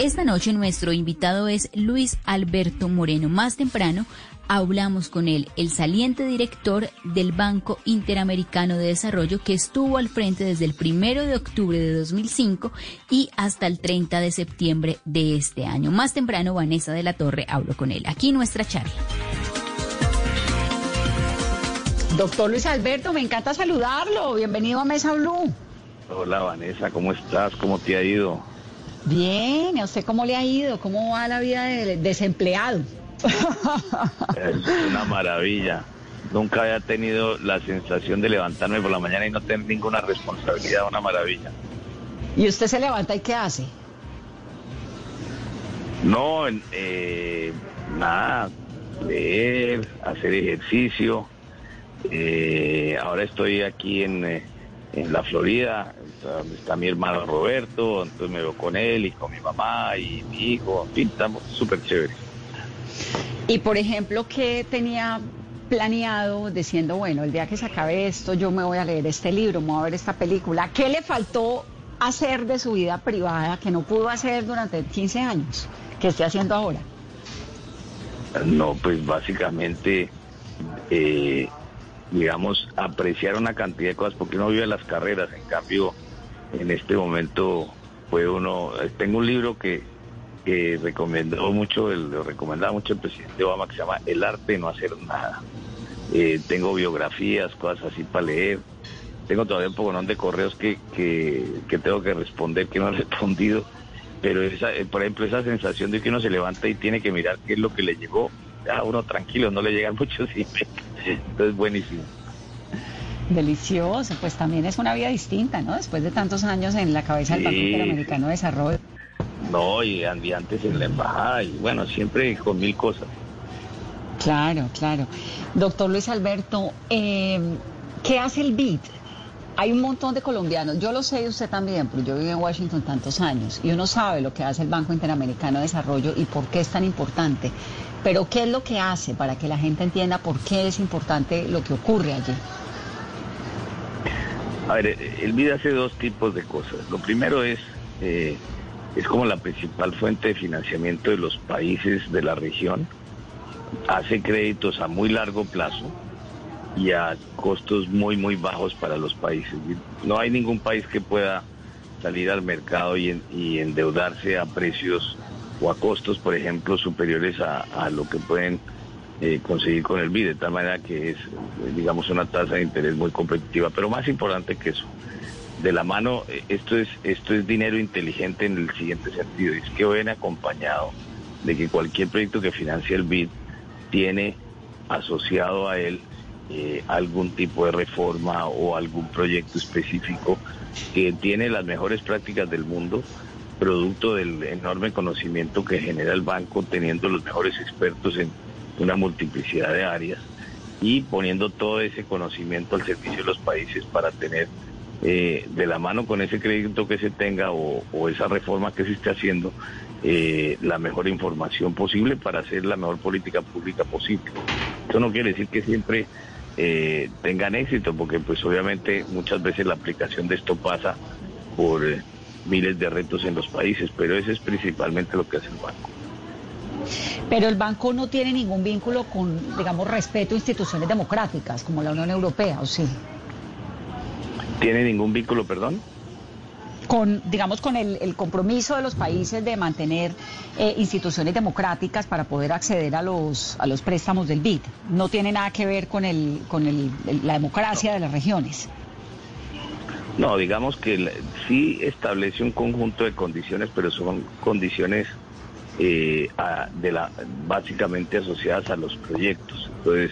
Esta noche nuestro invitado es Luis Alberto Moreno. Más temprano hablamos con él, el saliente director del Banco Interamericano de Desarrollo que estuvo al frente desde el primero de octubre de 2005 y hasta el 30 de septiembre de este año. Más temprano Vanessa de la Torre habló con él. Aquí nuestra charla. Doctor Luis Alberto, me encanta saludarlo. Bienvenido a Mesa Blue. Hola Vanessa, ¿cómo estás? ¿Cómo te ha ido? Bien, ¿a usted cómo le ha ido? ¿Cómo va la vida de desempleado? Es una maravilla. Nunca había tenido la sensación de levantarme por la mañana y no tener ninguna responsabilidad, una maravilla. ¿Y usted se levanta y qué hace? No, eh, nada, leer, hacer ejercicio. Eh, ahora estoy aquí en, eh, en la Florida, está, está mi hermano Roberto, entonces me veo con él y con mi mamá y mi hijo, en fin, estamos súper chéveres. Y por ejemplo, ¿qué tenía planeado diciendo, bueno, el día que se acabe esto, yo me voy a leer este libro, me voy a ver esta película? ¿Qué le faltó hacer de su vida privada que no pudo hacer durante 15 años, que esté haciendo ahora? No, pues básicamente, eh, digamos, apreciar una cantidad de cosas, porque uno vive las carreras, en cambio, en este momento, puede uno, tengo un libro que, que recomendó mucho, el, lo recomendaba mucho el presidente Obama, que se llama El arte de no hacer nada. Eh, tengo biografías, cosas así para leer. Tengo todavía un poco de correos que, que, que tengo que responder, que no he respondido. Pero esa, eh, por ejemplo, esa sensación de que uno se levanta y tiene que mirar qué es lo que le llegó, a uno tranquilo, no le llegan muchos emails. Entonces, buenísimo. Delicioso, pues también es una vida distinta, ¿no? Después de tantos años en la cabeza del Banco. Interamericano de Desarrollo. No, y andé antes en la embajada, y bueno, siempre con mil cosas. Claro, claro. Doctor Luis Alberto, eh, ¿qué hace el BID? Hay un montón de colombianos, yo lo sé y usted también, pero yo vivo en Washington tantos años y uno sabe lo que hace el Banco Interamericano de Desarrollo y por qué es tan importante. Pero ¿qué es lo que hace para que la gente entienda por qué es importante lo que ocurre allí? A ver, el BID hace dos tipos de cosas. Lo primero es, eh, es como la principal fuente de financiamiento de los países de la región. Hace créditos a muy largo plazo y a costos muy, muy bajos para los países. No hay ningún país que pueda salir al mercado y, en- y endeudarse a precios o a costos, por ejemplo, superiores a, lo que pueden eh, conseguir con el BID, de tal manera que es, eh, digamos, una tasa de interés muy competitiva. Pero más importante que eso, de la mano, eh, esto es, esto es dinero inteligente en el siguiente sentido, es que viene acompañado de que cualquier proyecto que financie el BID tiene asociado a él eh, algún tipo de reforma o algún proyecto específico que tiene las mejores prácticas del mundo, producto del enorme conocimiento que genera el banco, teniendo los mejores expertos en una multiplicidad de áreas y poniendo todo ese conocimiento al servicio de los países para tener eh, de la mano con ese crédito que se tenga o, esa reforma que se esté haciendo eh, la mejor información posible para hacer la mejor política pública posible. Eso no quiere decir que siempre eh, tengan éxito, porque pues obviamente muchas veces la aplicación de esto pasa por miles de retos en los países, pero eso es principalmente lo que hace el banco. Pero el banco no tiene ningún vínculo con, digamos, respeto a instituciones democráticas como la Unión Europea, ¿o sí? ¿Tiene ningún vínculo, perdón? Con, digamos, con el, el compromiso de los países de mantener eh, instituciones democráticas para poder acceder a los, a los préstamos del BID. No tiene nada que ver con, el, con el- el- la democracia de las regiones. No, digamos que sí establece un conjunto de condiciones, pero son condiciones eh, básicamente asociadas a los proyectos. Entonces,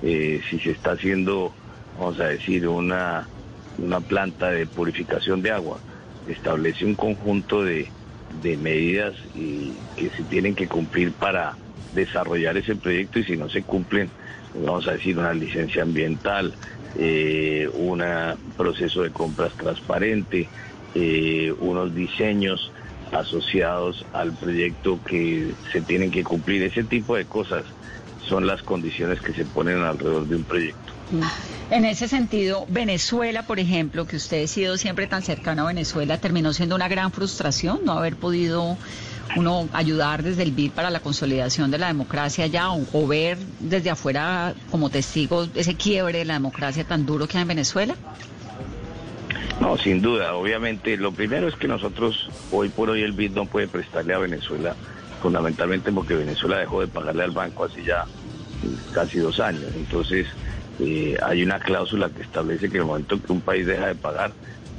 eh, si se está haciendo, vamos a decir, una, una planta de purificación de agua, establece un conjunto de, de medidas que se tienen que cumplir para desarrollar ese proyecto y si no se cumplen, vamos a decir, una licencia ambiental, eh, un proceso de compras transparente, eh, unos diseños asociados al proyecto que se tienen que cumplir. Ese tipo de cosas son las condiciones que se ponen alrededor de un proyecto. En ese sentido, Venezuela, por ejemplo, que usted ha sido siempre tan cercano a Venezuela, terminó siendo una gran frustración no haber podido uno ayudar desde el BID para la consolidación de la democracia ya o, ver desde afuera como testigo ese quiebre de la democracia tan duro que hay en Venezuela? No, sin duda. Obviamente, lo primero es que nosotros, hoy por hoy, el BID no puede prestarle a Venezuela, fundamentalmente porque Venezuela dejó de pagarle al banco hace ya casi dos años. Entonces, eh, hay una cláusula que establece que en el momento que un país deja de pagar,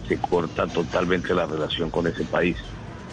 se corta totalmente la relación con ese país.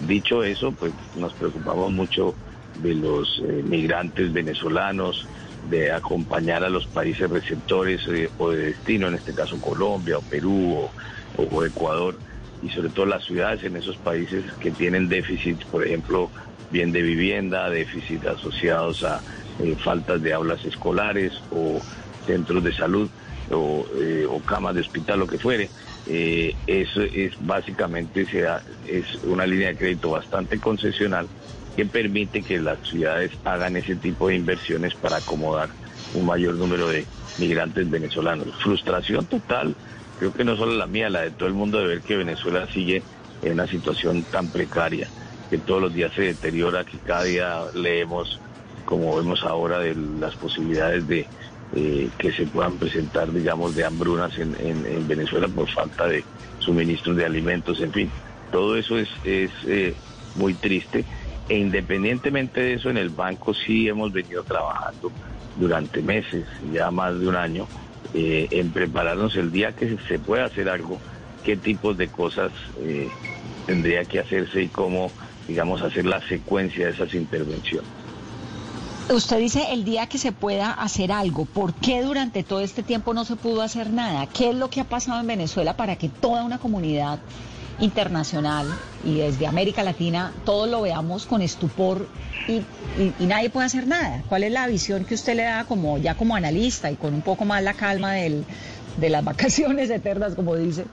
Dicho eso, pues nos preocupamos mucho de los eh, migrantes venezolanos, de acompañar a los países receptores eh, o de destino, en este caso Colombia o Perú o, Ecuador, y sobre todo las ciudades en esos países que tienen déficits, por ejemplo, bien de vivienda, déficits asociados a eh, faltas de aulas escolares o centros de salud o, o camas de hospital, lo que fuere. Eh, eso es básicamente sea, es una línea de crédito bastante concesional que permite que las ciudades hagan ese tipo de inversiones para acomodar un mayor número de migrantes venezolanos. Frustración total, creo que no solo la mía, la de todo el mundo de ver que Venezuela sigue en una situación tan precaria, que todos los días se deteriora, que cada día leemos, como vemos ahora, de las posibilidades de eh, que se puedan presentar, digamos, de hambrunas en, Venezuela por falta de suministros de alimentos, en fin. Todo eso es, es eh, muy triste. E independientemente de eso, en el banco sí hemos venido trabajando durante meses, ya más de un año, eh, en prepararnos el día que se pueda hacer algo, qué tipos de cosas tendría que hacerse y cómo, digamos, hacer la secuencia de esas intervenciones. Usted dice el día que se pueda hacer algo. ¿Por qué durante todo este tiempo no se pudo hacer nada? ¿Qué es lo que ha pasado en Venezuela para que toda una comunidad internacional y desde América Latina todos lo veamos con estupor y, nadie puede hacer nada? ¿Cuál es la visión que usted le da como ya como analista y con un poco más la calma del, de las vacaciones eternas, como dice,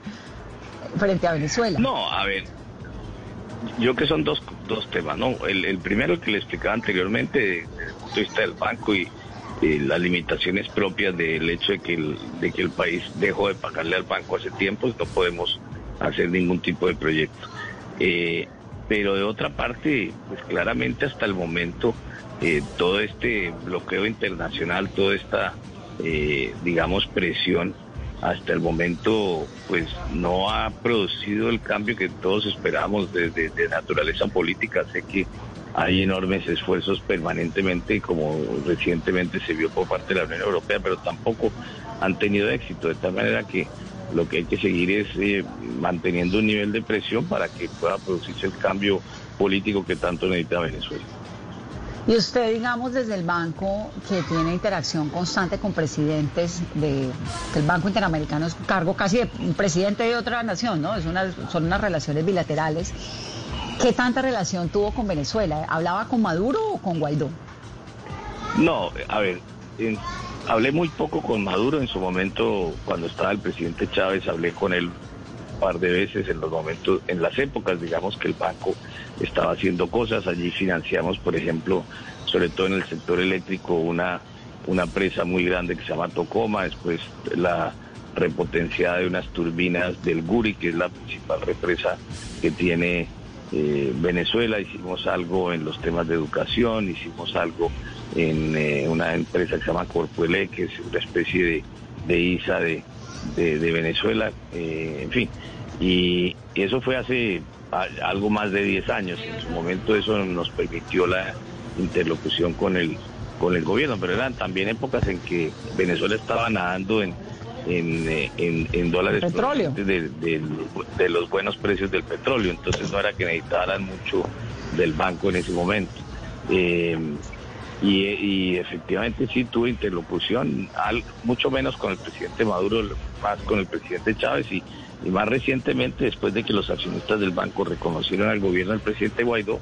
frente a Venezuela? No, a ver, yo que son dos, dos temas, ¿no? El, el primero que le explicaba anteriormente, desde el punto de vista del banco y, las limitaciones propias del hecho de que, el, de que el país dejó de pagarle al banco hace tiempo, no podemos hacer ningún tipo de proyecto. Eh, pero de otra parte, pues claramente hasta el momento, eh, todo este bloqueo internacional, toda esta, eh, digamos, presión, hasta el momento pues no ha producido el cambio que todos esperamos desde de, naturaleza política. Sé que hay enormes esfuerzos permanentemente, como recientemente se vio por parte de la Unión Europea, pero tampoco han tenido éxito, de tal manera que lo que hay que seguir es eh, manteniendo un nivel de presión para que pueda producirse el cambio político que tanto necesita Venezuela. Y usted, digamos, desde el banco que tiene interacción constante con presidentes de, del Banco Interamericano, es cargo casi de presidente de otra nación, ¿no? Es una, son unas relaciones bilaterales. ¿Qué tanta relación tuvo con Venezuela? ¿Hablaba con Maduro o con Guaidó? No, a ver, hablé muy poco con Maduro en su momento, cuando estaba el presidente Chávez, hablé con él par de veces en los momentos, en las épocas, digamos, que el banco estaba haciendo cosas. Allí financiamos, por ejemplo, sobre todo en el sector eléctrico, una, una presa muy grande que se llama Tocoma, después la repotenciada de unas turbinas del Guri, que es la principal represa que tiene eh, Venezuela. Hicimos algo en los temas de educación, hicimos algo en eh, una empresa que se llama Corpuele, que es una especie de, ISA de, de, Venezuela, eh, en fin. Y eso fue hace algo más de 10 años. En su momento eso nos permitió la interlocución con el, con el gobierno, pero eran también épocas en que Venezuela estaba nadando en, en, en, dólares De, de, los buenos precios del petróleo, entonces no era que necesitaran mucho del banco en ese momento. Eh, Y, efectivamente sí tuve interlocución, mucho menos con el presidente Maduro, más con el presidente Chávez y, y más recientemente, después de que los accionistas del banco reconocieron al gobierno del presidente Guaidó,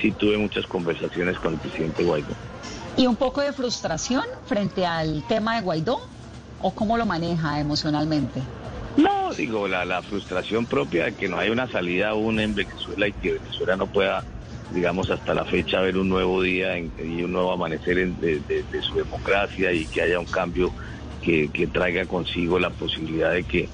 sí tuve muchas conversaciones con el presidente Guaidó. ¿Y un poco de frustración frente al tema de Guaidó? ¿O cómo lo maneja emocionalmente? No, digo, la, frustración propia de que no hay una salida aún en Venezuela y que Venezuela no pueda, digamos, hasta la fecha ver un nuevo día y un nuevo amanecer de, su democracia y que haya un cambio que, traiga consigo la posibilidad de que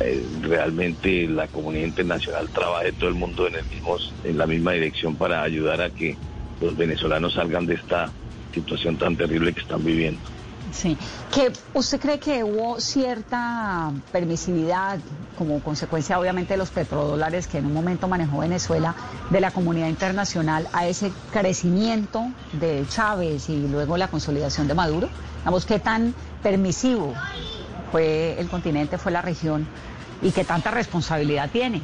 eh, realmente la comunidad internacional trabaje todo el mundo en, el mismo, en la misma dirección para ayudar a que los venezolanos salgan de esta situación tan terrible que están viviendo. Sí, que usted cree que hubo cierta permisividad como consecuencia obviamente de los petrodólares que en un momento manejó Venezuela de la comunidad internacional a ese crecimiento de Chávez y luego la consolidación de Maduro. Vamos, qué tan permisivo fue el continente, fue la región y qué tanta responsabilidad tiene.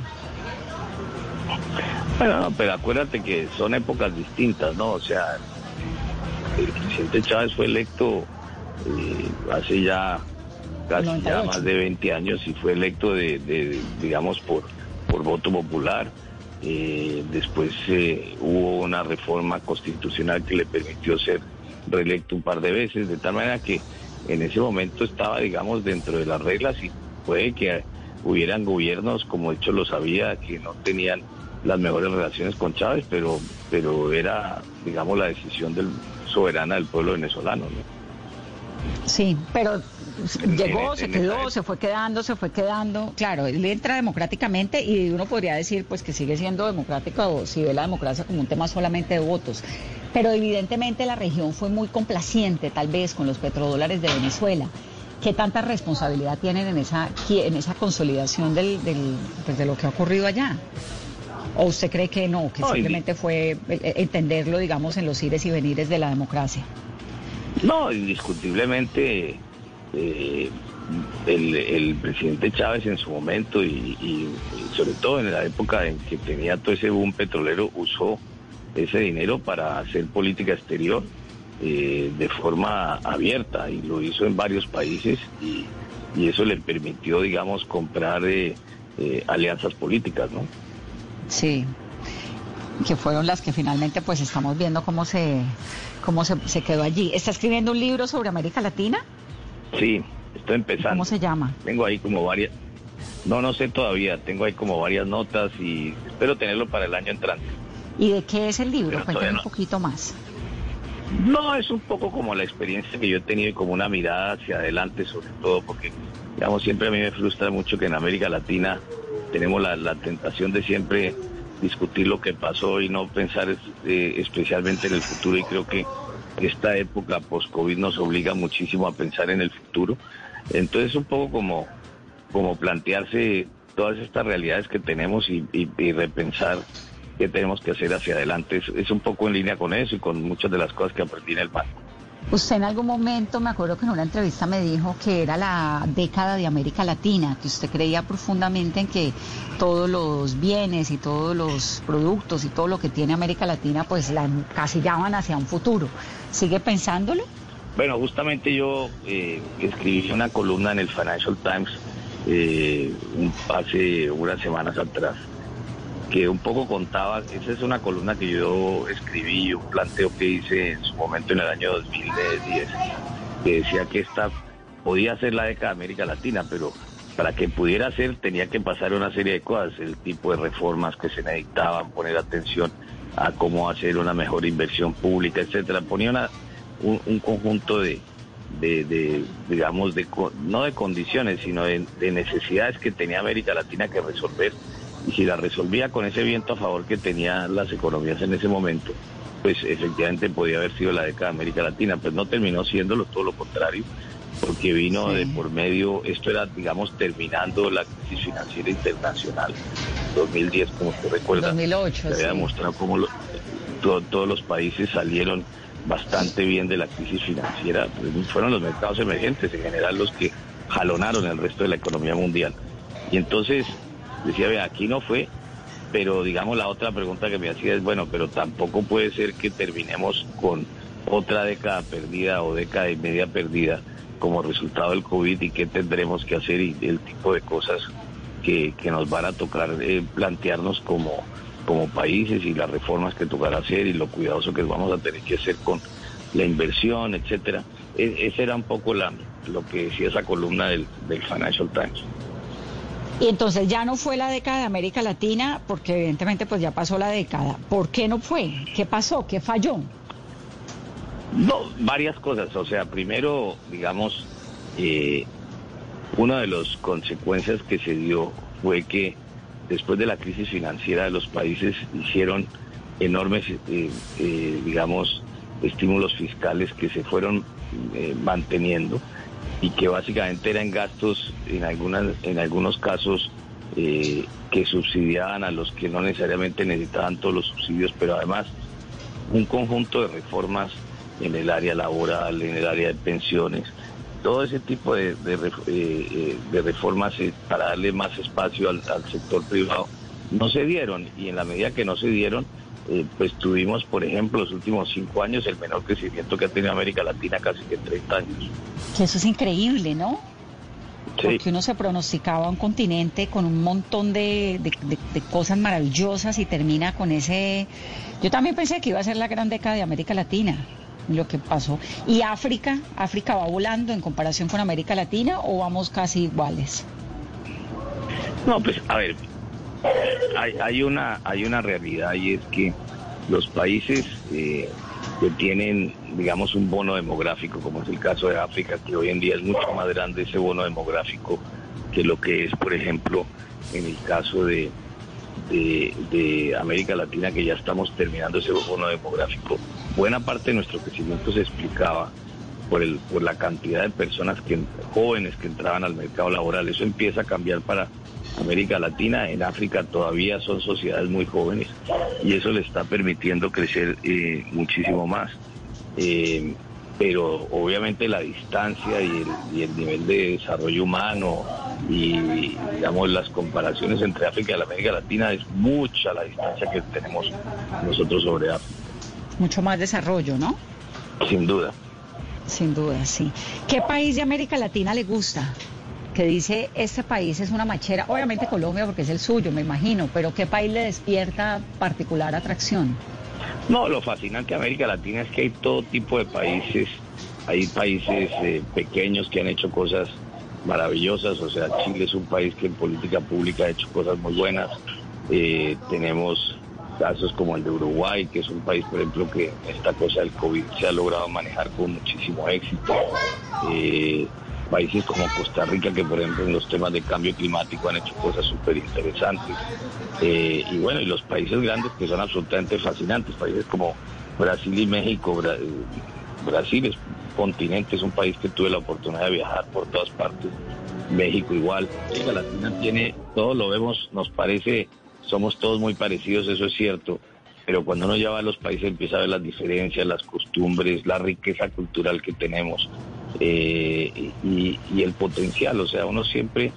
Bueno, pero acuérdate que son épocas distintas, ¿no? O sea, el presidente Chávez fue electo eh, hace ya casi ya más de 20 años y fue electo de, digamos, por, por voto popular. Eh, después eh, hubo una reforma constitucional que le permitió ser reelecto un par de veces, de tal manera que en ese momento estaba, digamos, dentro de las reglas y puede que hubieran gobiernos, como de hecho lo sabía, que no tenían las mejores relaciones con Chávez, pero, pero era, digamos, la decisión del soberana del pueblo venezolano. ¿no? Sí, pero llegó, se quedó, se fue quedando, se fue quedando. Claro, él entra democráticamente y uno podría decir pues que sigue siendo democrático o si ve la democracia como un tema solamente de votos. Pero evidentemente la región fue muy complaciente tal vez con los petrodólares de Venezuela. ¿Qué tanta responsabilidad tienen en esa, en esa consolidación del, pues, de lo que ha ocurrido allá? ¿O usted cree que no, que simplemente fue eh, eh, entenderlo, digamos, en los ires y venires de la democracia? No, indiscutiblemente eh, el, presidente Chávez en su momento y, sobre todo en la época en que tenía todo ese boom petrolero usó ese dinero para hacer política exterior eh, de forma abierta y lo hizo en varios países y, eso le permitió, digamos, comprar eh, alianzas políticas, ¿no? Sí, que fueron las que finalmente pues estamos viendo cómo se cómo se, quedó allí. ¿Está escribiendo un libro sobre América Latina? Sí, estoy empezando. ¿Cómo se llama? Tengo ahí como varias... No, no sé todavía. Tengo ahí como varias notas y espero tenerlo para el año entrante. ¿Y de qué es el libro? Cuéntame un poquito más. No, es un poco como la experiencia que yo he tenido y como una mirada hacia adelante sobre todo, porque, digamos, siempre a mí me frustra mucho que en América Latina tenemos la, la tentación de siempre discutir lo que pasó y no pensar eh, especialmente en el futuro y creo que esta época post-COVID nos obliga muchísimo a pensar en el futuro. Entonces un poco como, como plantearse todas estas realidades que tenemos y, repensar qué tenemos que hacer hacia adelante. Es, es un poco en línea con eso y con muchas de las cosas que aprendí en el banco. Usted en algún momento, me acuerdo que en una entrevista me dijo que era la década de América Latina, que usted creía profundamente en que todos los bienes y todos los productos y todo lo que tiene América Latina pues la encasillaban hacia un futuro. ¿Sigue pensándolo? Bueno, justamente yo eh, escribí una columna en el Financial Times eh, hace unas semanas atrás que un poco contaba, esa es una columna que yo escribí, un planteo que hice en su momento en el año 2010, que decía que esta podía ser la década de América Latina, pero para que pudiera ser tenía que pasar una serie de cosas, el tipo de reformas que se necesitaban, poner atención a cómo hacer una mejor inversión pública, etcétera. Ponía una, un, conjunto de, de, digamos, de, no de condiciones, sino de necesidades que tenía América Latina que resolver y si la resolvía con ese viento a favor que tenían las economías en ese momento, pues efectivamente podía haber sido la década de América Latina, pues no terminó siéndolo, todo lo contrario, porque vino de por medio, esto era, digamos, terminando la crisis financiera internacional, 2010, como usted recuerda. 2008. Se había demostrado cómo todos los países salieron bastante bien de la crisis financiera, pues, fueron los mercados emergentes en general los que jalonaron el resto de la economía mundial. Y entonces decía, ve, aquí no fue, pero digamos la otra pregunta que me hacía es, bueno, pero tampoco puede ser que terminemos con otra década perdida o década y media perdida como resultado del COVID y qué tendremos que hacer y el tipo de cosas que, nos van a tocar eh, plantearnos como, como países y las reformas que tocará hacer y lo cuidadoso que vamos a tener que hacer con la inversión, etcétera. E, esa era un poco la, lo que decía esa columna del, del Financial Times. Y entonces ya no fue la década de América Latina, porque evidentemente pues ya pasó la década. ¿Por qué no fue? ¿Qué pasó? ¿Qué falló? No, varias cosas. O sea, primero, digamos, eh, una de las consecuencias que se dio fue que después de la crisis financiera los países hicieron enormes, eh, eh, digamos, estímulos fiscales que se fueron manteniendo y que básicamente eran gastos en, algunas, en algunos casos que subsidiaban a los que no necesariamente necesitaban todos los subsidios, pero además un conjunto de reformas en el área laboral, en el área de pensiones, todo ese tipo de, de, eh, eh, reformas eh, para darle más espacio al, sector privado no se dieron y en la medida que no se dieron, pues tuvimos, por ejemplo, los últimos cinco años el menor crecimiento que ha tenido América Latina casi que en 30 años. Que eso es increíble, ¿no? Porque uno se pronosticaba un continente con un montón de, de, cosas maravillosas y termina con ese... Yo también pensé que iba a ser la gran década de América Latina lo que pasó. ¿Y África? ¿África va volando en comparación con América Latina o vamos casi iguales? No, pues a ver, hay, una, hay una realidad y es que los países eh, que tienen, digamos, un bono demográfico, como es el caso de África, que hoy en día es mucho más grande ese bono demográfico que lo que es, por ejemplo, en el caso de, de, América Latina, que ya estamos terminando ese bono demográfico, buena parte de nuestro crecimiento se explicaba por, el, por la cantidad de personas que, jóvenes que entraban al mercado laboral. Eso empieza a cambiar para América Latina. En África todavía son sociedades muy jóvenes y eso le está permitiendo crecer eh, muchísimo más. Eh, pero obviamente la distancia y el, y el nivel de desarrollo humano, y digamos las comparaciones entre África y la América Latina es mucha la distancia que tenemos nosotros sobre África. Mucho más desarrollo, ¿no? Sin duda. Sin duda, sí. ¿Qué país de América Latina le gusta? Que dice, este país es una machera, obviamente Colombia porque es el suyo, me imagino, pero ¿qué país le despierta particular atracción? No, lo fascinante de América Latina es que hay todo tipo de países, hay países eh, pequeños que han hecho cosas maravillosas, o sea, Chile es un país que en política pública ha hecho cosas muy buenas. Eh, tenemos casos como el de Uruguay, que es un país, por ejemplo, que esta cosa del COVID se ha logrado manejar con muchísimo éxito. Eh, países como Costa Rica, que por ejemplo en los temas de cambio climático han hecho cosas súper interesantes. Eh, y bueno, y los países grandes que son absolutamente fascinantes, países como Brasil y México. Brasil es continente, es un país que tuve la oportunidad de viajar por todas partes. México igual. América Latina tiene, todo lo vemos, nos parece, somos todos muy parecidos, eso es cierto, pero cuando uno ya va a los países empieza a ver las diferencias, las costumbres, la riqueza cultural que tenemos eh, y, el potencial, o sea, uno siempre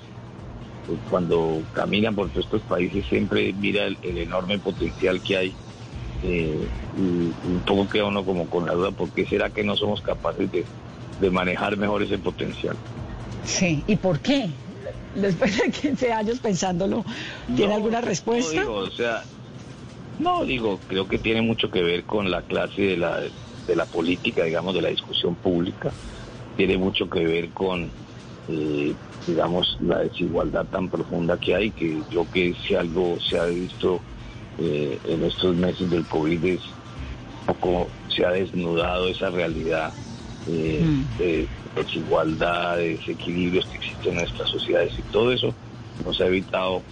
pues, cuando camina por todos estos países siempre mira el enorme potencial que hay eh, y, un poco queda uno como con la duda, ¿por qué será que no somos capaces de, manejar mejor ese potencial? Sí, ¿y por qué? Después de 15 años pensándolo, ¿tiene alguna respuesta? No, digo, o sea, no, digo, creo que tiene mucho que ver con la clase de la, de la política, digamos, de la discusión pública. Tiene mucho que ver con, eh, digamos, la desigualdad tan profunda que hay, que yo que si algo se ha visto eh, en estos meses del COVID es poco se ha desnudado esa realidad eh, mm. de desigualdad, de desequilibrios que existen en nuestras sociedades y todo eso nos ha evitado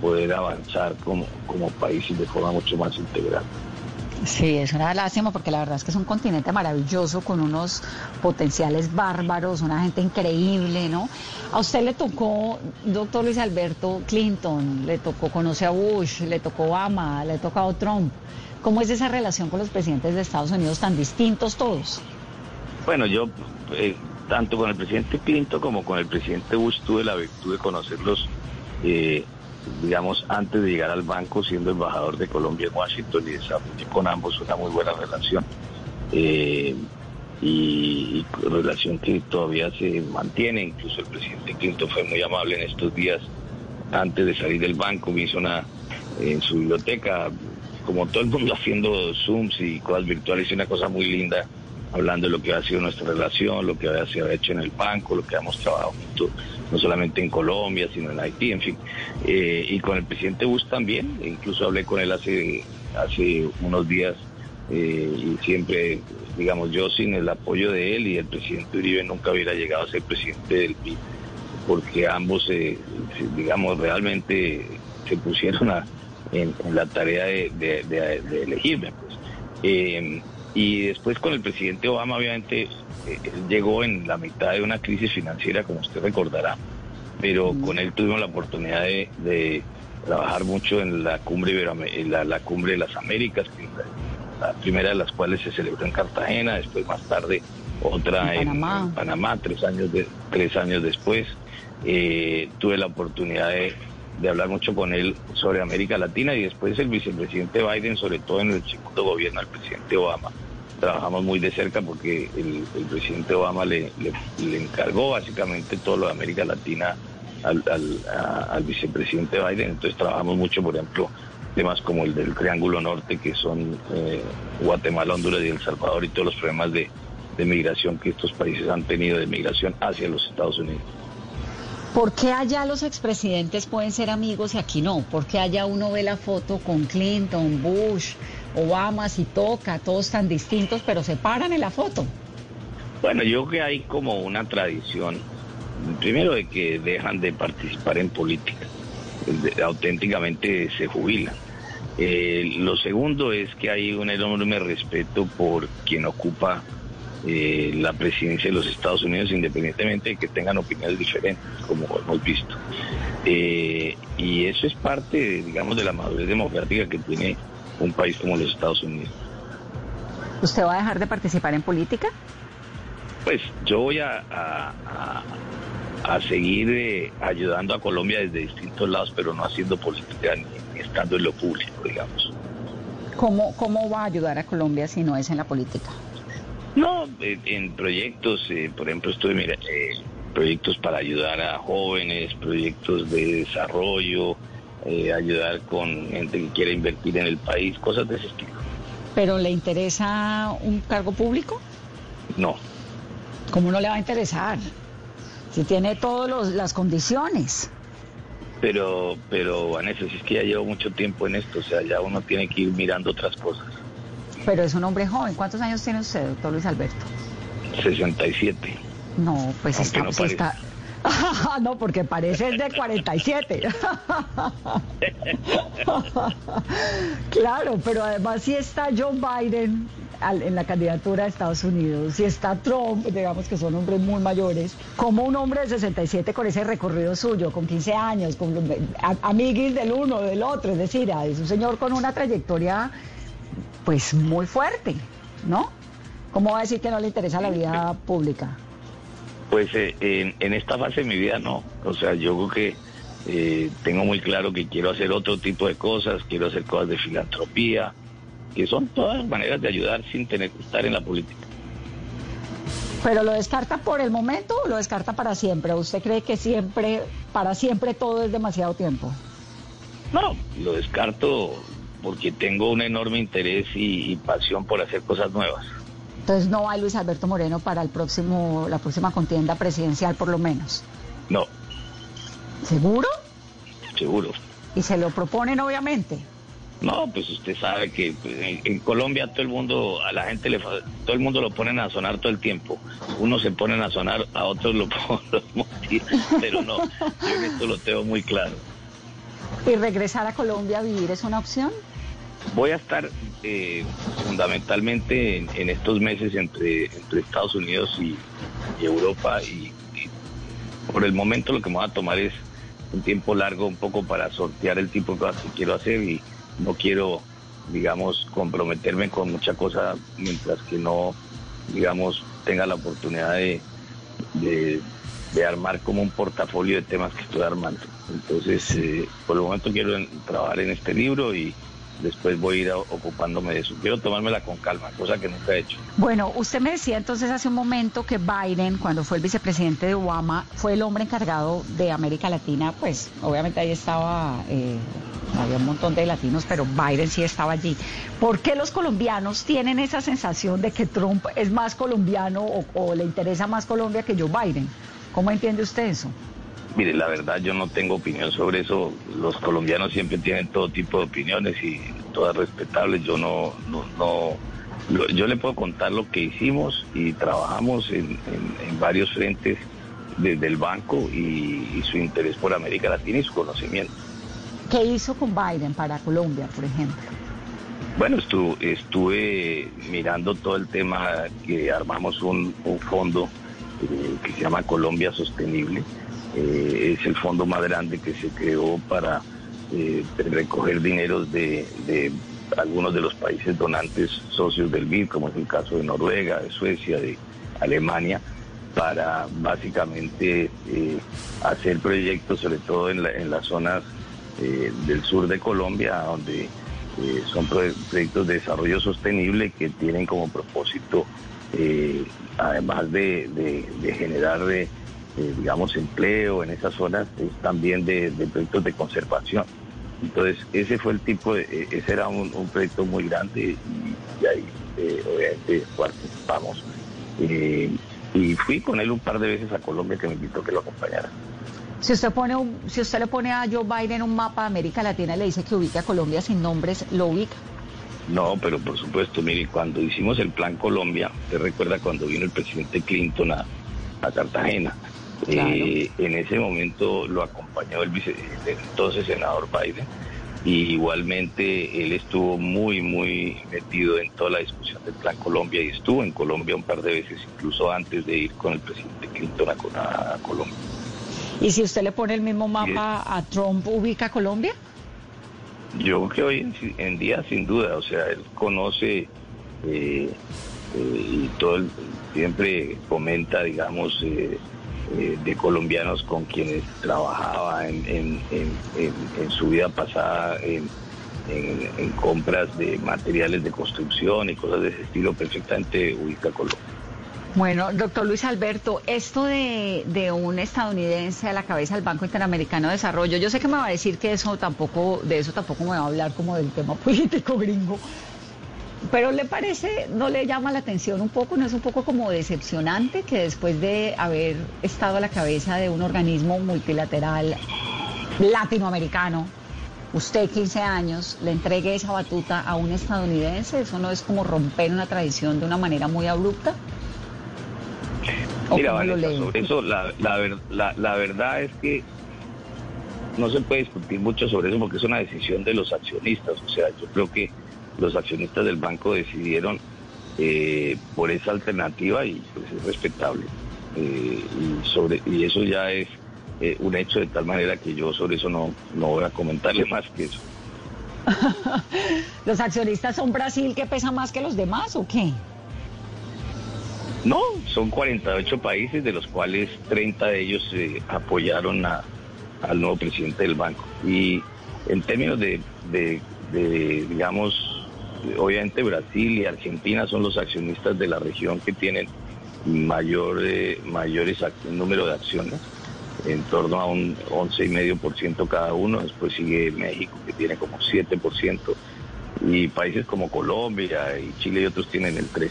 poder avanzar como, como país y de forma mucho más integral. Sí, es una lástima porque la verdad es que es un continente maravilloso con unos potenciales bárbaros, una gente increíble, ¿no? A usted le tocó, doctor Luis Alberto Clinton, le tocó, conoce a Bush, le tocó Obama, le tocó Trump. ¿Cómo es esa relación con los presidentes de Estados Unidos tan distintos todos? Bueno, yo eh, tanto con el presidente Clinton como con el presidente Bush tuve la virtud de conocerlos. Eh, digamos, antes de llegar al banco siendo embajador de Colombia en Washington y desarrollé con ambos una muy buena relación. eh, y, relación que todavía se mantiene. Incluso el presidente Clinton fue muy amable en estos días. Antes de salir del banco me hizo una en su biblioteca, como todo el mundo haciendo Zooms y cosas virtuales, y una cosa muy linda, hablando de lo que ha sido nuestra relación, lo que se ha hecho en el banco, lo que hemos trabajado juntos, no solamente en Colombia, sino en Haití, en fin. Eh, y con el presidente Bush también, incluso hablé con él hace, hace unos días eh, y siempre, digamos, yo sin el apoyo de él y el presidente Uribe nunca hubiera llegado a ser presidente del PIB, porque ambos, digamos, realmente se pusieron en, la tarea de, elegirme. Pues. Eh, y después con el presidente Obama, obviamente, eh, llegó en la mitad de una crisis financiera, como usted recordará, pero con él tuvimos la oportunidad de, trabajar mucho en la cumbre, en la, cumbre de las Américas, la primera de las cuales se celebró en Cartagena, después más tarde otra en Panamá, tres, años de, tres años después. Eh, tuve la oportunidad de de hablar mucho con él sobre América Latina y después el vicepresidente Biden, sobre todo en el segundo gobierno del presidente Obama. Trabajamos muy de cerca porque el, presidente Obama le, encargó básicamente todo lo de América Latina al, al, vicepresidente Biden. Entonces trabajamos mucho, por ejemplo, temas como el del Triángulo Norte, que son eh, Guatemala, Honduras y El Salvador, y todos los problemas de, de migración que estos países han tenido de migración hacia los Estados Unidos. ¿Por qué allá los expresidentes pueden ser amigos y aquí no? ¿Por qué allá uno ve la foto con Clinton, Bush, Obama, si toca, todos tan distintos, pero se paran en la foto? Bueno, yo creo que hay como una tradición, primero de que dejan de participar en política, auténticamente se jubilan. Eh, lo segundo es que hay un enorme respeto por quien ocupa eh, la presidencia de los Estados Unidos, independientemente de que tengan opiniones diferentes, como hemos visto. Eh, y eso es parte, digamos, de la madurez democrática que tiene un país como los Estados Unidos. ¿Usted va a dejar de participar en política? Pues yo voy a, a, seguir eh, ayudando a Colombia desde distintos lados, pero no haciendo política ni, estando en lo público, digamos. ¿Cómo, ¿Cómo va a ayudar a Colombia si no es en la política? No, en proyectos, eh, por ejemplo, estuve, mira, eh, proyectos para ayudar a jóvenes, proyectos de desarrollo, eh, ayudar con gente que quiera invertir en el país, cosas de ese estilo. ¿Pero le interesa un cargo público? No. ¿Cómo no le va a interesar? Si tiene todas las condiciones. Pero, pero Vanessa, si es que ya llevo mucho tiempo en esto, o sea, ya uno tiene que ir mirando otras cosas. Pero es un hombre joven. ¿Cuántos años tiene usted, doctor Luis Alberto? 67. No, pues está... No, no, porque parece de 47. claro, pero además si está Joe Biden en la candidatura de Estados Unidos, si está Trump, digamos que son hombres muy mayores, como un hombre de 67 con ese recorrido suyo, con 15 años, con amiguis del uno, del otro, es decir, es un señor con una trayectoria pues muy fuerte, ¿no? ¿Cómo va a decir que no le interesa la vida pública? Pues eh, en, esta fase de mi vida no. O sea, yo creo que eh, tengo muy claro que quiero hacer otro tipo de cosas, quiero hacer cosas de filantropía, que son todas maneras de ayudar sin tener que estar en la política. ¿Pero lo descarta por el momento o lo descarta para siempre? ¿Usted cree que siempre, para siempre todo es demasiado tiempo? No, lo descarto porque tengo un enorme interés y, pasión por hacer cosas nuevas. Entonces no hay Luis Alberto Moreno para el próximo, la próxima contienda presidencial, por lo menos. No. ¿Seguro? Seguro. ¿Y se lo proponen, obviamente? No, pues usted sabe que pues, en, Colombia todo el mundo, a la gente le, todo el mundo lo ponen a sonar todo el tiempo. Unos se ponen a sonar, a otros lo ponen, pero no, yo esto lo tengo muy claro. ¿Y regresar a Colombia a vivir es una opción? Voy a estar eh, fundamentalmente en, estos meses entre, entre Estados Unidos y, Europa y, por el momento lo que me voy a tomar es un tiempo largo un poco para sortear el tipo de cosas que quiero hacer y no quiero, digamos, comprometerme con mucha cosa mientras que no, digamos, tenga la oportunidad de, de armar como un portafolio de temas que estoy armando. Entonces, eh, por el momento quiero trabajar en este libro y, después voy a ir ocupándome de eso. Quiero tomármela con calma, cosa que nunca he hecho. Bueno, usted me decía entonces hace un momento que Biden, cuando fue el vicepresidente de Obama, fue el hombre encargado de América Latina, pues obviamente ahí estaba... Eh, había un montón de latinos, pero Biden sí estaba allí. ¿Por qué los colombianos tienen esa sensación de que Trump es más colombiano o, le interesa más Colombia que Joe Biden? ¿Cómo entiende usted eso? Mire, la verdad yo no tengo opinión sobre eso. Los colombianos siempre tienen todo tipo de opiniones y todas respetables. Yo no, no, yo le puedo contar lo que hicimos y trabajamos en, varios frentes desde el banco y, su interés por América Latina y su conocimiento. ¿Qué hizo con Biden para Colombia, por ejemplo? Bueno, estuve, mirando todo el tema que armamos un, fondo eh, que se llama Colombia Sostenible eh, es el fondo más grande que se creó para eh, recoger dinero de, algunos de los países donantes socios del BID, como es el caso de Noruega, de Suecia, de Alemania, para básicamente eh, hacer proyectos, sobre todo en, las zonas del sur de Colombia, donde son proyectos de desarrollo sostenible que tienen como propósito, además de, de generar eh, digamos, empleo en esas zonas, es también de, proyectos de conservación. Entonces, ese fue el tipo, de, eh, ese era un, proyecto muy grande y, ahí eh, obviamente participamos. y fui con él un par de veces a Colombia que me invitó que lo acompañara. Si usted, pone si usted le pone a Joe Biden un mapa de América Latina y le dice que ubica a Colombia sin nombres, ¿lo ubica? No, pero por supuesto, mire, cuando hicimos el Plan Colombia, usted recuerda cuando vino el presidente Clinton a, a Cartagena, eh, en ese momento lo acompañó el, vice, entonces senador Biden y igualmente él estuvo muy, muy metido en toda la discusión del Plan Colombia y estuvo en Colombia un par de veces, incluso antes de ir con el presidente Clinton a, Colombia. ¿Y si usted le pone el mismo mapa a Trump, ubica Colombia? Yo creo que hoy en, día, sin duda, o sea, él conoce eh, eh, y todo el, siempre comenta, digamos, eh, eh, de colombianos con quienes trabajaba en, su vida pasada en, compras de materiales de construcción y cosas de ese estilo, perfectamente ubica Colombia. Bueno, doctor Luis Alberto, esto de, de, un estadounidense a la cabeza del Banco Interamericano de Desarrollo, yo sé que me va a decir que eso tampoco, de eso tampoco me va a hablar como del tema político gringo, pero ¿le parece, no le llama la atención un poco, no es un poco como decepcionante que después de haber estado a la cabeza de un organismo multilateral latinoamericano, usted 15 años, le entregue esa batuta a un estadounidense? ¿Eso no es como romper una tradición de una manera muy abrupta? Mira, sobre eso la, la, la verdad es que no se puede discutir mucho sobre eso porque es una decisión de los accionistas. O sea, yo creo que los accionistas del banco decidieron eh, por esa alternativa y pues es respetable. Eh, y, sobre, y eso ya es eh, un hecho de tal manera que yo sobre eso no, no voy a comentarle más que eso. ¿Los accionistas son Brasil que pesa más que los demás o qué? No, son 48 países, de los cuales 30 de ellos apoyaron a, al nuevo presidente del banco. Y en términos de, de digamos, obviamente Brasil y Argentina son los accionistas de la región que tienen mayor eh, mayores número de acciones, en torno a un 11,5% cada uno, después sigue México que tiene como 7%, y países como Colombia y Chile y otros tienen el 3%.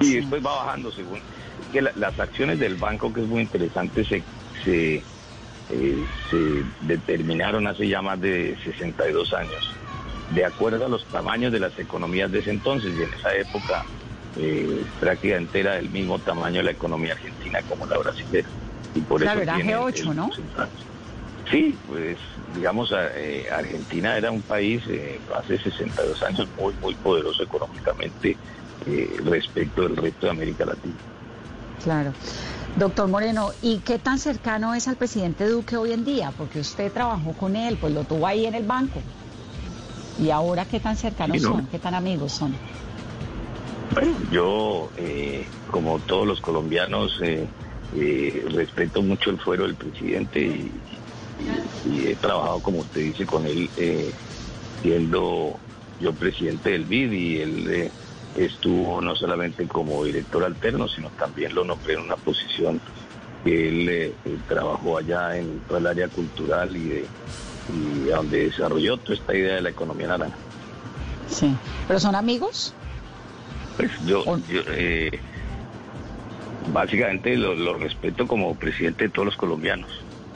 Y después va bajando según que las acciones del banco, que es muy interesante, se, se, eh, se determinaron hace ya más de 62 años de acuerdo a los tamaños de las economías de ese entonces y en esa época eh, prácticamente era del mismo tamaño la economía argentina como la brasileña. Y por claro, era G8, ¿no? Sí, pues digamos, eh, Argentina era un país eh, hace 62 años muy, muy poderoso económicamente eh, respecto del resto de América Latina. Claro. Doctor Moreno, ¿y qué tan cercano es al presidente Duque hoy en día? Porque usted trabajó con él, pues lo tuvo ahí en el banco. ¿Y ahora qué tan cercanos son? ¿Qué tan amigos son? Bueno, yo, eh, como todos los colombianos, eh, eh, respeto mucho el fuero del presidente y, he trabajado, como usted dice, con él siendo yo presidente del BID y él estuvo no solamente como director alterno, sino también lo nombré en una posición que él trabajó allá en todo el área cultural y, de, y donde desarrolló toda esta idea de la economía naranja. Sí, pero son amigos. Pues yo, eh, básicamente lo, respeto como presidente de todos los colombianos.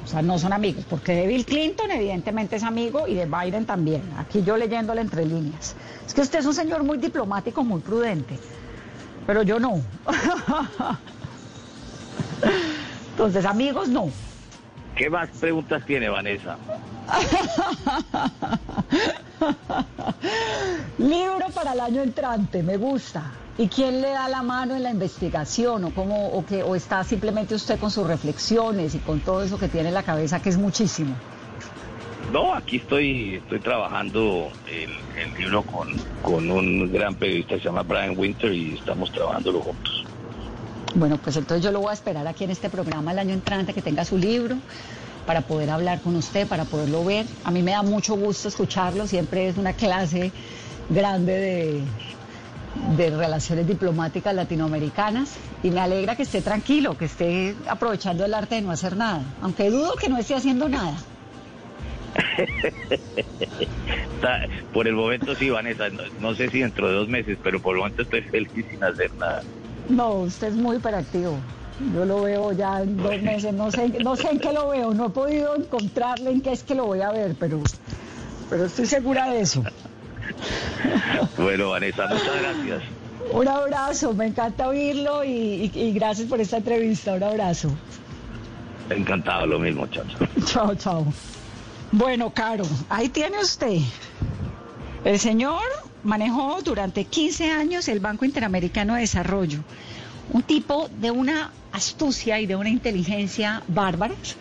O sea, no son amigos, porque de Bill Clinton evidentemente es amigo y de Biden también. Aquí yo leyéndole entre líneas. Es que usted es un señor muy diplomático, muy prudente, pero yo no. Entonces, amigos, no. ¿Qué más preguntas tiene Vanessa? Libro para el año entrante, me gusta. ¿Y quién le da la mano en la investigación o cómo o que o está simplemente usted con sus reflexiones y con todo eso que tiene en la cabeza que es muchísimo? No, aquí estoy estoy trabajando el, libro con, con un gran periodista que se llama Brian Winter y estamos trabajándolo juntos. Bueno, pues entonces yo lo voy a esperar aquí en este programa el año entrante que tenga su libro para poder hablar con usted, para poderlo ver. A mí me da mucho gusto escucharlo, siempre es una clase grande de, de relaciones diplomáticas latinoamericanas y me alegra que esté tranquilo, que esté aprovechando el arte de no hacer nada, aunque dudo que no esté haciendo nada. por el momento sí, Vanessa, no, sé si dentro de dos meses, pero por el momento estoy feliz sin hacer nada. No, usted es muy hiperactivo. Yo lo veo ya en dos meses, no sé, no sé en qué lo veo, no he podido encontrarle en qué es que lo voy a ver, pero, pero estoy segura de eso. Bueno, Vanessa, muchas gracias. Un abrazo, me encanta oírlo y, gracias por esta entrevista. Un abrazo. Encantado, lo mismo, chao. Chao, chao. Bueno, Caro, ahí tiene usted. El señor manejó durante 15 años el Banco Interamericano de Desarrollo. Un tipo de una astucia y de una inteligencia bárbaras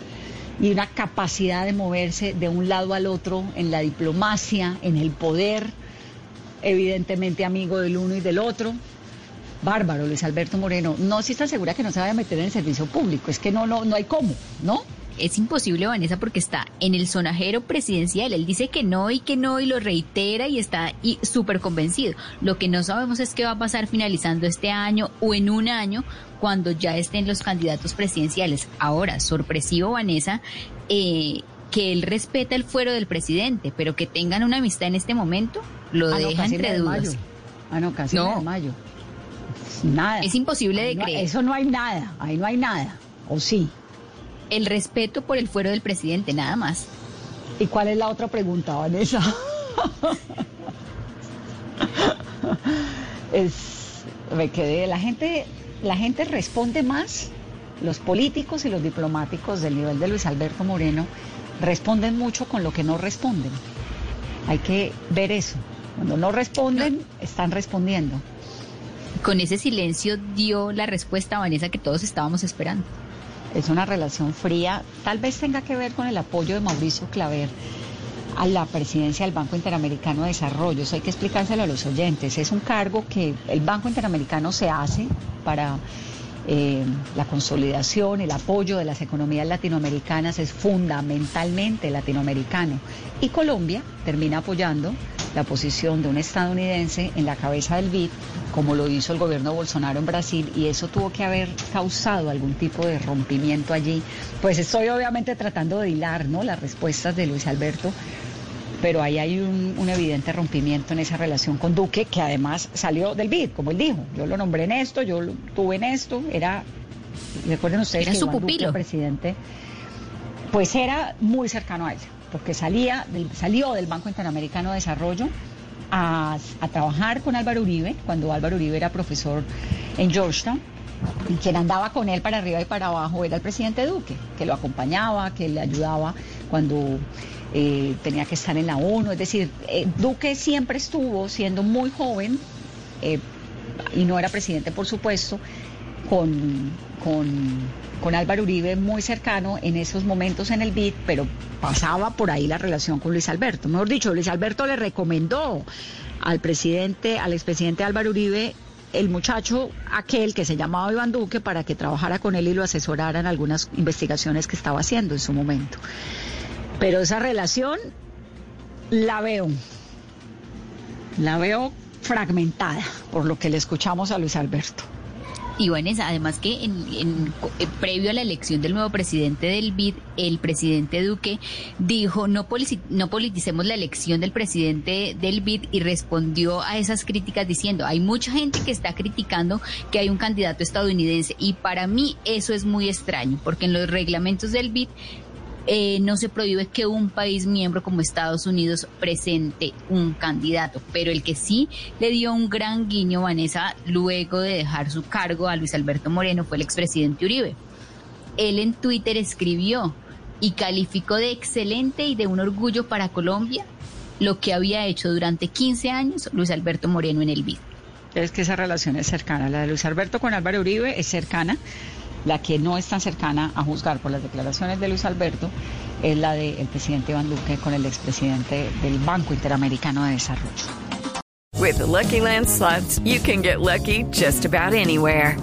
y una capacidad de moverse de un lado al otro en la diplomacia, en el poder, evidentemente amigo del uno y del otro. Bárbaro, Luis Alberto Moreno. No, si está segura que no se vaya a meter en el servicio público, es que no, no, no hay cómo, ¿no? Es imposible, Vanessa, porque está en el sonajero presidencial. Él dice que no y que no y lo reitera y está súper convencido. Lo que no sabemos es qué va a pasar finalizando este año o en un año cuando ya estén los candidatos presidenciales. Ahora, sorpresivo, Vanessa, eh, que él respeta el fuero del presidente, pero que tengan una amistad en este momento, lo ah, deja entre dudas. Ah, no, casi no. de mayo. Nada. Es imposible de creer. Eso no hay nada, ahí no hay nada. ¿O sí? El respeto por el fuero del presidente, nada más. ¿Y cuál es la otra pregunta, Vanessa? es, me quedé, la gente la gente responde más, los políticos y los diplomáticos del nivel de Luis Alberto Moreno responden mucho con lo que no responden. Hay que ver eso. Cuando no responden, están respondiendo. Con ese silencio dio la respuesta, Vanessa, que todos estábamos esperando. Es una relación fría, tal vez tenga que ver con el apoyo de Mauricio Claver a la presidencia del Banco Interamericano de Desarrollo. Eso hay que explicárselo a los oyentes. Es un cargo que el Banco Interamericano se hace para eh, la consolidación, el apoyo de las economías latinoamericanas es fundamentalmente latinoamericano. Y Colombia termina apoyando la posición de un estadounidense en la cabeza del BID, como lo hizo el gobierno de Bolsonaro en Brasil, y eso tuvo que haber causado algún tipo de rompimiento allí. Pues estoy obviamente tratando de hilar ¿no? las respuestas de Luis Alberto pero ahí hay un, evidente rompimiento en esa relación con Duque, que además salió del BID, como él dijo. Yo lo nombré en esto, yo lo tuve en esto, era, recuerden ustedes que su pupilo. el presidente, pues era muy cercano a él, porque salía salió del Banco Interamericano de Desarrollo a, trabajar con Álvaro Uribe, cuando Álvaro Uribe era profesor en Georgetown, y quien andaba con él para arriba y para abajo era el presidente Duque, que lo acompañaba, que le ayudaba cuando eh, tenía que estar en la ONU, es decir, eh, Duque siempre estuvo siendo muy joven eh, y no era presidente, por supuesto, con, con, Álvaro Uribe muy cercano en esos momentos en el BID, pero pasaba por ahí la relación con Luis Alberto. Mejor dicho, Luis Alberto le recomendó al presidente, al expresidente Álvaro Uribe, el muchacho aquel que se llamaba Iván Duque para que trabajara con él y lo asesorara en algunas investigaciones que estaba haciendo en su momento. Pero esa relación la veo, La veo fragmentada por lo que le escuchamos a Luis Alberto. Y bueno, además que en, eh, previo a la elección del nuevo presidente del BID, el presidente Duque dijo no, no politicemos la elección del presidente del BID y respondió a esas críticas diciendo hay mucha gente que está criticando que hay un candidato estadounidense y para mí eso es muy extraño porque en los reglamentos del BID eh, no se prohíbe que un país miembro como Estados Unidos presente un candidato, pero el que sí le dio un gran guiño, Vanessa, luego de dejar su cargo a Luis Alberto Moreno fue el expresidente Uribe. Él en Twitter escribió y calificó de excelente y de un orgullo para Colombia lo que había hecho durante 15 años Luis Alberto Moreno en el BID. Es que esa relación es cercana, la de Luis Alberto con Álvaro Uribe es cercana la que no es tan cercana a juzgar por las declaraciones de Luis Alberto es la del presidente Iván Duque con el expresidente del Banco Interamericano de Desarrollo. With the Lucky Land slots, you can get lucky just about anywhere.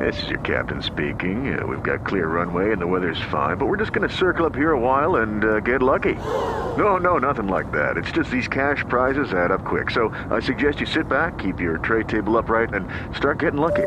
This is your captain speaking. Uh, we've got clear runway and the weather's fine, but we're just going to circle up here a while and uh, get lucky. No, no, nothing like that. It's just these cash prizes add up quick. So I suggest you sit back, keep your tray table upright, and start getting lucky.